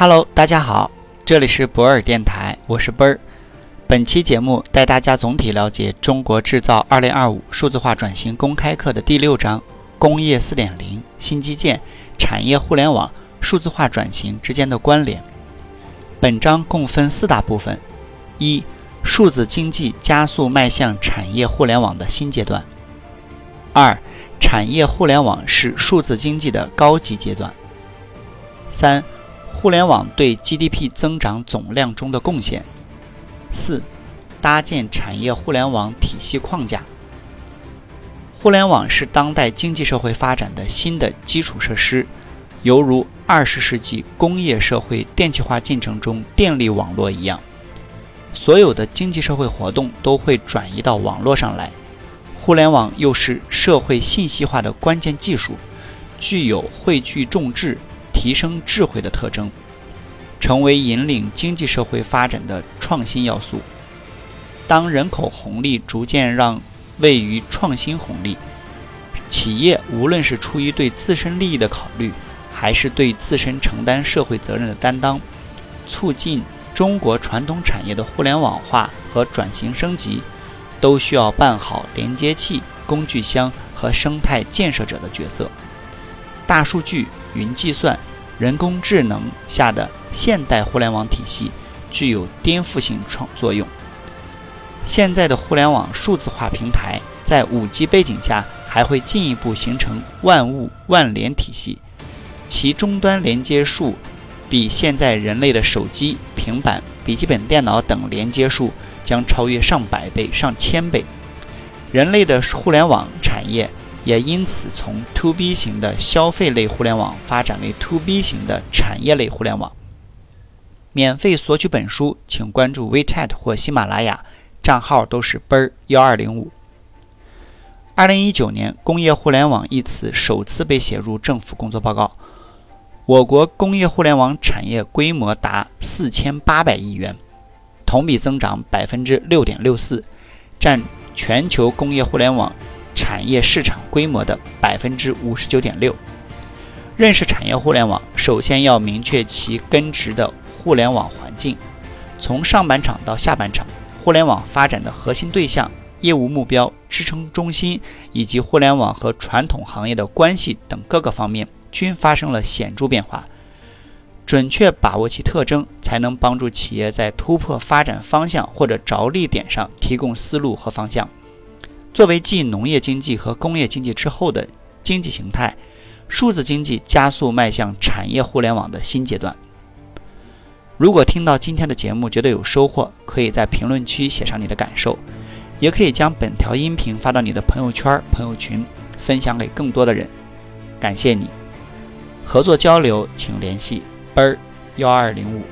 Hello，大家好，这里是博尔电台，我是奔儿。本期节目带大家总体了解《中国制造2025数字化转型公开课》的第六章“工业4.0、新基建、产业互联网、数字化转型之间的关联”。本章共分四大部分：一、数字经济加速迈向产业互联网的新阶段；二、产业互联网是数字经济的高级阶段；三、互联网对 GDP 增长总量中的贡献。四、搭建产业互联网体系框架。互联网是当代经济社会发展的新的基础设施，犹如二十世纪工业社会电气化进程中电力网络一样，所有的经济社会活动都会转移到网络上来。互联网又是社会信息化的关键技术，具有汇聚众智、提升智慧的特征。成为引领经济社会发展的创新要素。当人口红利逐渐让位于创新红利，企业无论是出于对自身利益的考虑，还是对自身承担社会责任的担当，促进中国传统产业的互联网化和转型升级，都需要办好连接器、工具箱和生态建设者的角色。大数据、云计算。人工智能下的现代互联网体系具有颠覆性创作用。现在的互联网数字化平台在 5G 背景下，还会进一步形成万物万联体系，其终端连接数比现在人类的手机、平板、笔记本电脑等连接数将超越上百倍、上千倍。人类的互联网产业。也因此从 To B 型的消费类互联网发展为 To B 型的产业类互联网。免费索取本书，请关注 WeChat 或喜马拉雅，账号都是奔儿幺二零五。二零一九年，工业互联网一词首次被写入政府工作报告。我国工业互联网产业规模达四千八百亿元，同比增长百分之六点六四，占全球工业互联网。产业市场规模的百分之五十九点六。认识产业互联网，首先要明确其根植的互联网环境。从上半场到下半场，互联网发展的核心对象、业务目标、支撑中心以及互联网和传统行业的关系等各个方面均发生了显著变化。准确把握其特征，才能帮助企业在突破发展方向或者着力点上提供思路和方向。作为继农业经济和工业经济之后的经济形态，数字经济加速迈向产业互联网的新阶段。如果听到今天的节目觉得有收获，可以在评论区写上你的感受，也可以将本条音频发到你的朋友圈、朋友群，分享给更多的人。感谢你！合作交流请联系奔儿幺二零五。